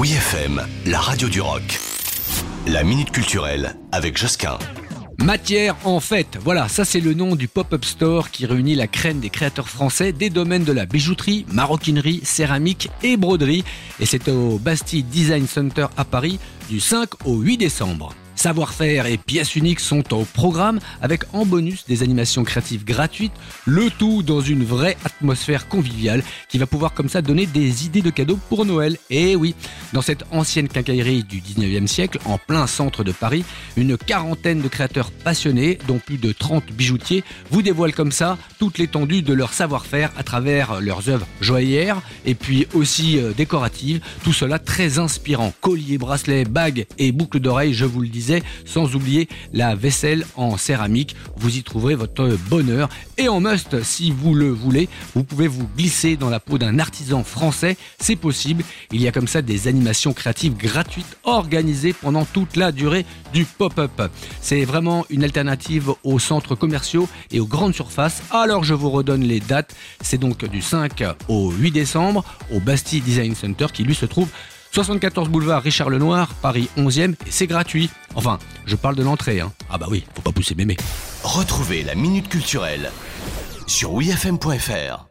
Oui FM, la radio du rock. La minute culturelle avec Josquin. Matière en fête, voilà, ça c'est le nom du pop-up store qui réunit la crème des créateurs français des domaines de la bijouterie, maroquinerie, céramique et broderie. Et c'est au Bastille Design Center à Paris du 5 au 8 décembre. Savoir-faire et pièces uniques sont au programme avec en bonus des animations créatives gratuites, le tout dans une vraie atmosphère conviviale qui va pouvoir comme ça donner des idées de cadeaux pour Noël. Et oui, dans cette ancienne quincaillerie du 19e siècle, en plein centre de Paris, une quarantaine de créateurs passionnés, dont plus de 30 bijoutiers, vous dévoilent comme ça toute l'étendue de leur savoir-faire à travers leurs œuvres joaillères et puis aussi euh, décoratives. Tout cela très inspirant. Colliers, bracelets, bagues et boucles d'oreilles, je vous le disais sans oublier la vaisselle en céramique. Vous y trouverez votre bonheur. Et en must, si vous le voulez, vous pouvez vous glisser dans la peau d'un artisan français. C'est possible. Il y a comme ça des animations créatives gratuites organisées pendant toute la durée du pop-up. C'est vraiment une alternative aux centres commerciaux et aux grandes surfaces. Alors je vous redonne les dates. C'est donc du 5 au 8 décembre au Bastille Design Center qui lui se trouve 74 boulevard Richard Lenoir, Paris 11e, et c'est gratuit. Enfin, je parle de l'entrée, hein. Ah bah oui, faut pas pousser mémé. Retrouvez la Minute Culturelle sur wfm.fr.